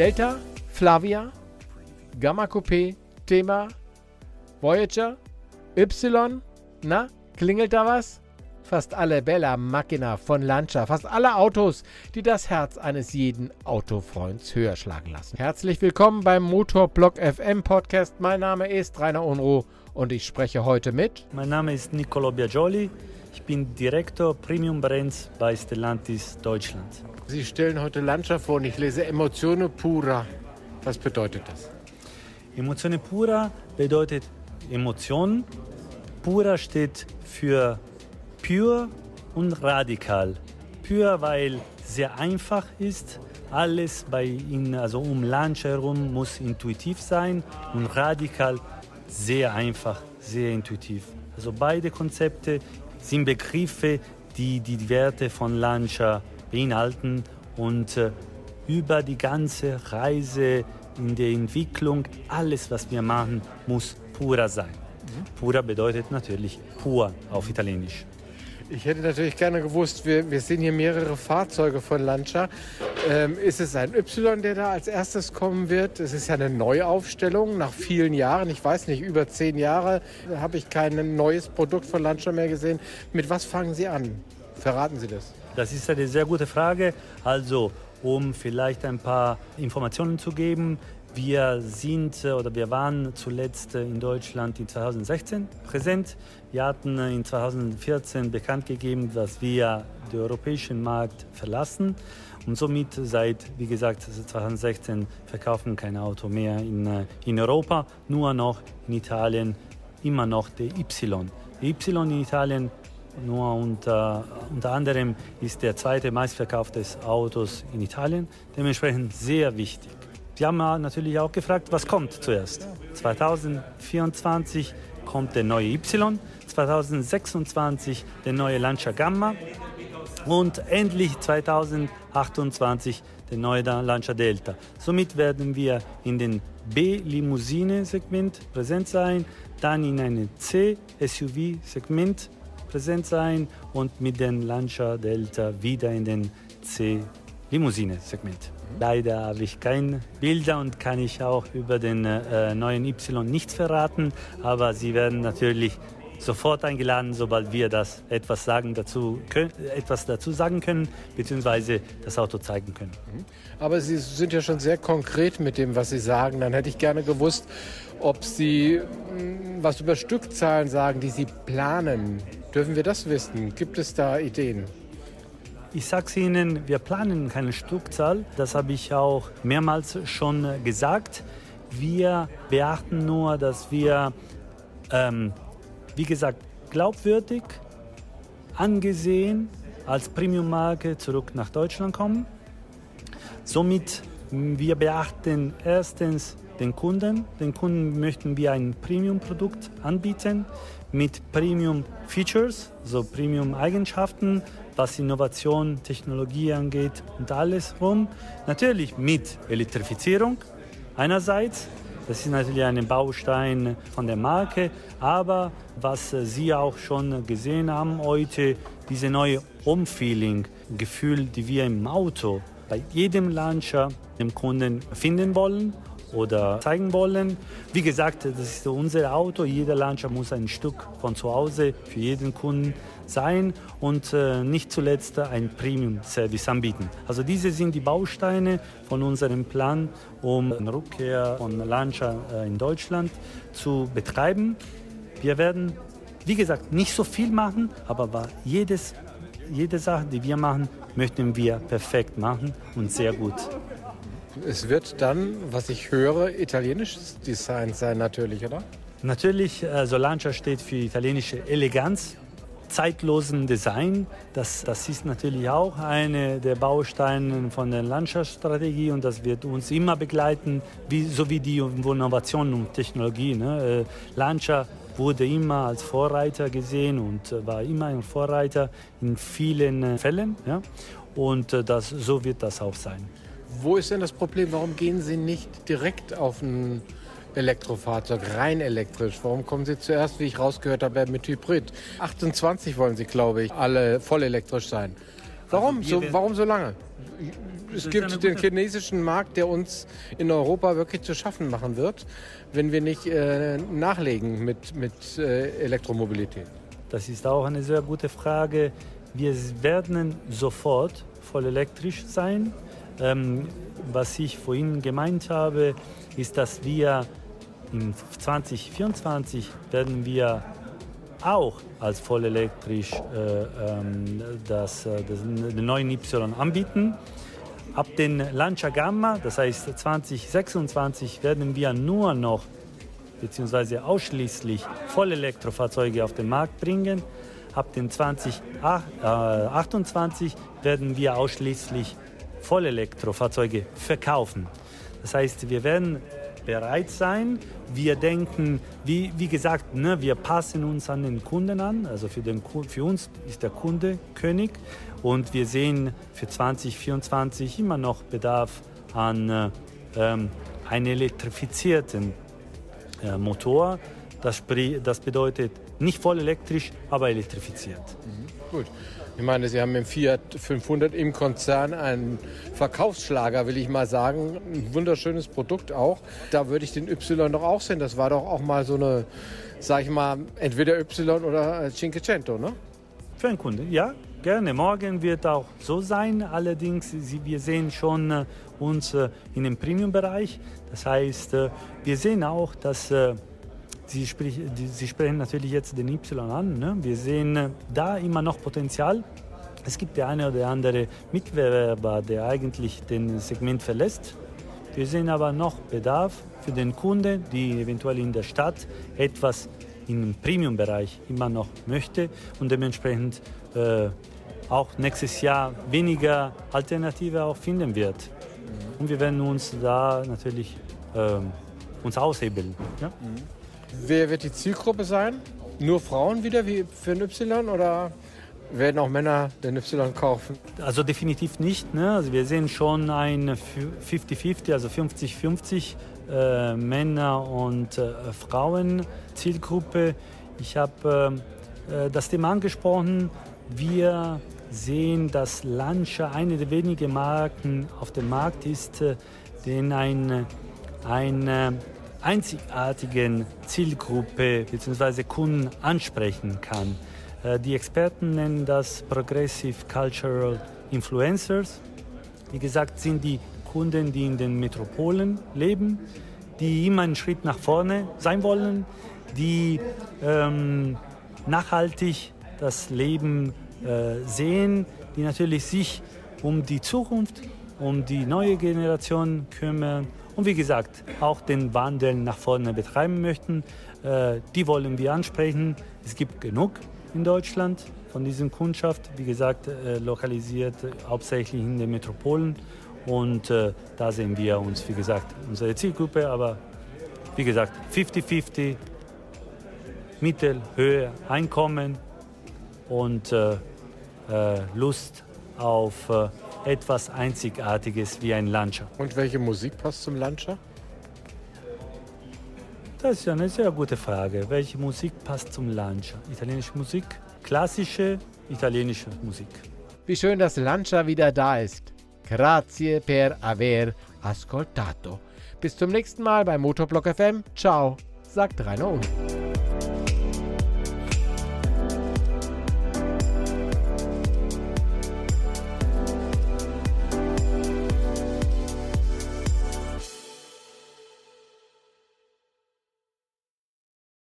Delta, Flavia, Gamma Coupé, Thema, Voyager, Y, na, klingelt da was? Fast alle Bella Macchina von Lancia, fast alle Autos, die das Herz eines jeden Autofreunds höher schlagen lassen. Herzlich willkommen beim Motorblock FM Podcast. Mein Name ist Rainer Unruh und ich spreche heute mit. Mein Name ist Nicolo Biagioli. Ich bin Direktor Premium Brands bei Stellantis Deutschland. Sie stellen heute Lancia vor und ich lese Emozione pura. Was bedeutet das? Emozione pura bedeutet Emotionen. Pura steht für pure und radikal. Pure, weil sehr einfach ist. Alles bei Ihnen, also um Lunch herum, muss intuitiv sein und radikal sehr einfach, sehr intuitiv. Also beide Konzepte sind Begriffe, die die Werte von Lancia beinhalten und äh, über die ganze Reise in der Entwicklung, alles, was wir machen, muss pura sein. Pura bedeutet natürlich pur auf Italienisch. Ich hätte natürlich gerne gewusst, wir, wir sehen hier mehrere Fahrzeuge von Lancia. Ähm, ist es ein Y, der da als erstes kommen wird? Es ist ja eine Neuaufstellung nach vielen Jahren. Ich weiß nicht, über zehn Jahre habe ich kein neues Produkt von Lancia mehr gesehen. Mit was fangen Sie an? Verraten Sie das. Das ist eine sehr gute Frage. Also, um vielleicht ein paar Informationen zu geben, wir sind äh, oder wir waren zuletzt äh, in Deutschland in 2016 präsent. Wir hatten äh, in 2014 bekannt gegeben, dass wir den europäischen Markt verlassen und somit seit, wie gesagt, 2016 verkaufen kein Auto mehr in, in Europa, nur noch in Italien immer noch der Y. Der Y in Italien nur unter, unter anderem ist der zweite meistverkaufte Autos in Italien, dementsprechend sehr wichtig. Sie haben natürlich auch gefragt, was kommt zuerst. 2024 kommt der neue Y, 2026 der neue Lancia Gamma und endlich 2028 der neue Lancia Delta. Somit werden wir in den B-Limousine-Segment präsent sein, dann in einem C-SUV-Segment präsent sein und mit dem Lancia Delta wieder in den C-Limousine-Segment. Leider habe ich keine Bilder und kann ich auch über den äh, neuen Y nichts verraten, aber Sie werden natürlich sofort eingeladen, sobald wir das etwas, sagen dazu, können, etwas dazu sagen können, beziehungsweise das Auto zeigen können. Mhm. Aber Sie sind ja schon sehr konkret mit dem, was Sie sagen. Dann hätte ich gerne gewusst, ob Sie mm, was über Stückzahlen sagen, die Sie planen. Dürfen wir das wissen? Gibt es da Ideen? Ich sage Ihnen, wir planen keine Stückzahl. Das habe ich auch mehrmals schon gesagt. Wir beachten nur, dass wir, ähm, wie gesagt, glaubwürdig, angesehen als Premium-Marke zurück nach Deutschland kommen. Somit wir beachten erstens den Kunden. Den Kunden möchten wir ein Premium-Produkt anbieten mit Premium-Features, so Premium-Eigenschaften, was Innovation, Technologie angeht und alles rum. Natürlich mit Elektrifizierung einerseits. Das ist natürlich ein Baustein von der Marke, aber was Sie auch schon gesehen haben heute, diese neue Umfeeling-Gefühl, die wir im Auto bei jedem Launcher dem Kunden finden wollen oder zeigen wollen. Wie gesagt, das ist unser Auto. Jeder Launcher muss ein Stück von zu Hause für jeden Kunden sein und äh, nicht zuletzt ein Premium-Service anbieten. Also diese sind die Bausteine von unserem Plan, um eine Rückkehr von Launcher äh, in Deutschland zu betreiben. Wir werden, wie gesagt, nicht so viel machen, aber jedes, jede Sache, die wir machen, möchten wir perfekt machen und sehr gut. Es wird dann, was ich höre, italienisches Design sein natürlich, oder? Natürlich, äh, Solancha steht für italienische Eleganz, zeitlosen Design. Das, das ist natürlich auch eine der Bausteine von der Landschaftsstrategie und das wird uns immer begleiten, wie, sowie die Innovation und Technologie. Ne? Äh, Lancia wurde immer als Vorreiter gesehen und äh, war immer ein Vorreiter in vielen äh, Fällen. Ja? Und äh, das, so wird das auch sein. Wo ist denn das Problem? Warum gehen Sie nicht direkt auf ein Elektrofahrzeug, rein elektrisch? Warum kommen Sie zuerst, wie ich rausgehört habe, mit Hybrid? 28 wollen Sie, glaube ich, alle voll elektrisch sein. Warum, also so, warum so lange? es gibt den chinesischen Markt, der uns in Europa wirklich zu schaffen machen wird, wenn wir nicht äh, nachlegen mit, mit äh, Elektromobilität. Das ist auch eine sehr gute Frage. Wir werden sofort voll elektrisch sein. Ähm, was ich vorhin gemeint habe, ist, dass wir in 2024 werden wir auch als voll elektrisch äh, ähm, das, äh, das, den neuen Y anbieten. Ab den Lancia Gamma, das heißt 2026, werden wir nur noch bzw. ausschließlich Vollelektrofahrzeuge auf den Markt bringen. Ab den 2028 werden wir ausschließlich Vollelektrofahrzeuge verkaufen. Das heißt, wir werden bereit sein. Wir denken, wie, wie gesagt, ne, wir passen uns an den Kunden an. Also für, den, für uns ist der Kunde König. Und wir sehen für 2024 immer noch Bedarf an äh, ähm, einem elektrifizierten äh, Motor. Das, das bedeutet nicht voll elektrisch, aber elektrifiziert. Mhm. Gut. Ich meine, Sie haben im Fiat 500 im Konzern einen Verkaufsschlager, will ich mal sagen. Ein wunderschönes Produkt auch. Da würde ich den Y doch auch sehen. Das war doch auch mal so eine, sag ich mal, entweder Y oder Cinquecento, ne? Für einen Kunde, ja, gerne. Morgen wird auch so sein. Allerdings, wir sehen schon äh, uns äh, in dem Premium-Bereich. Das heißt, äh, wir sehen auch, dass Sie, sprich, die, Sie sprechen natürlich jetzt den Y an. Ne? Wir sehen äh, da immer noch Potenzial. Es gibt der eine oder andere Mitbewerber, der eigentlich den Segment verlässt. Wir sehen aber noch Bedarf für den Kunden, die eventuell in der Stadt etwas im Premium-Bereich immer noch möchte und dementsprechend äh, auch nächstes Jahr weniger Alternative auch finden wird. Und wir werden uns da natürlich äh, uns aushebeln. Ja? Mhm. Wer wird die Zielgruppe sein? Nur Frauen wieder wie für ein Y oder werden auch Männer den Y kaufen? Also definitiv nicht. Ne? Also wir sehen schon ein 50-50, also 50-50 äh, Männer und äh, Frauen Zielgruppe. Ich habe äh, äh, das Thema angesprochen. Wir sehen, dass Lancia eine der wenigen Marken auf dem Markt ist, äh, den ein, ein äh, einzigartigen Zielgruppe bzw. Kunden ansprechen kann. Äh, die Experten nennen das Progressive Cultural Influencers. Wie gesagt, sind die Kunden, die in den Metropolen leben, die immer einen Schritt nach vorne sein wollen, die ähm, nachhaltig das Leben äh, sehen, die natürlich sich um die Zukunft, um die neue Generation kümmern und wie gesagt auch den Wandel nach vorne betreiben möchten. Äh, die wollen wir ansprechen. Es gibt genug in Deutschland von diesem Kundschaft, wie gesagt, äh, lokalisiert hauptsächlich in den Metropolen. Und äh, da sehen wir uns, wie gesagt, unsere Zielgruppe, aber wie gesagt, 50-50, Mittel, Höhe, Einkommen und Lust auf etwas Einzigartiges wie ein Lancia. Und welche Musik passt zum Lancia? Das ist eine sehr gute Frage. Welche Musik passt zum Lancia? Italienische Musik, klassische italienische Musik. Wie schön, dass Lancia wieder da ist. Grazie per aver ascoltato. Bis zum nächsten Mal bei Motorblock FM. Ciao, sagt Rainer Uhl.